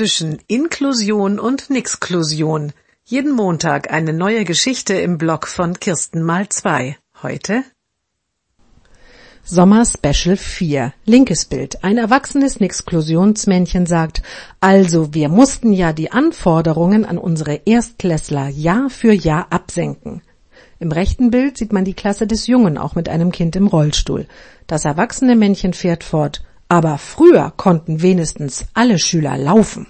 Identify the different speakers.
Speaker 1: zwischen Inklusion und Nixklusion. Jeden Montag eine neue Geschichte im Blog von Kirsten mal zwei. Heute
Speaker 2: Sommer Special 4. Linkes Bild. Ein erwachsenes Nixklusionsmännchen sagt, also wir mussten ja die Anforderungen an unsere Erstklässler Jahr für Jahr absenken. Im rechten Bild sieht man die Klasse des Jungen, auch mit einem Kind im Rollstuhl. Das erwachsene Männchen fährt fort, aber früher konnten wenigstens alle Schüler laufen.